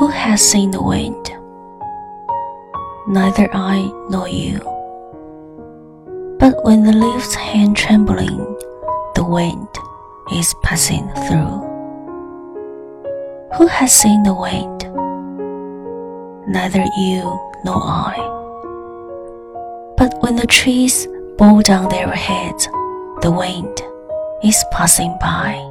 Who has seen the wind? Neither I nor you. But when the leaves hang trembling, the wind is passing through. Who has seen the wind? Neither you nor I. But when the trees bow down their heads, the wind is passing by.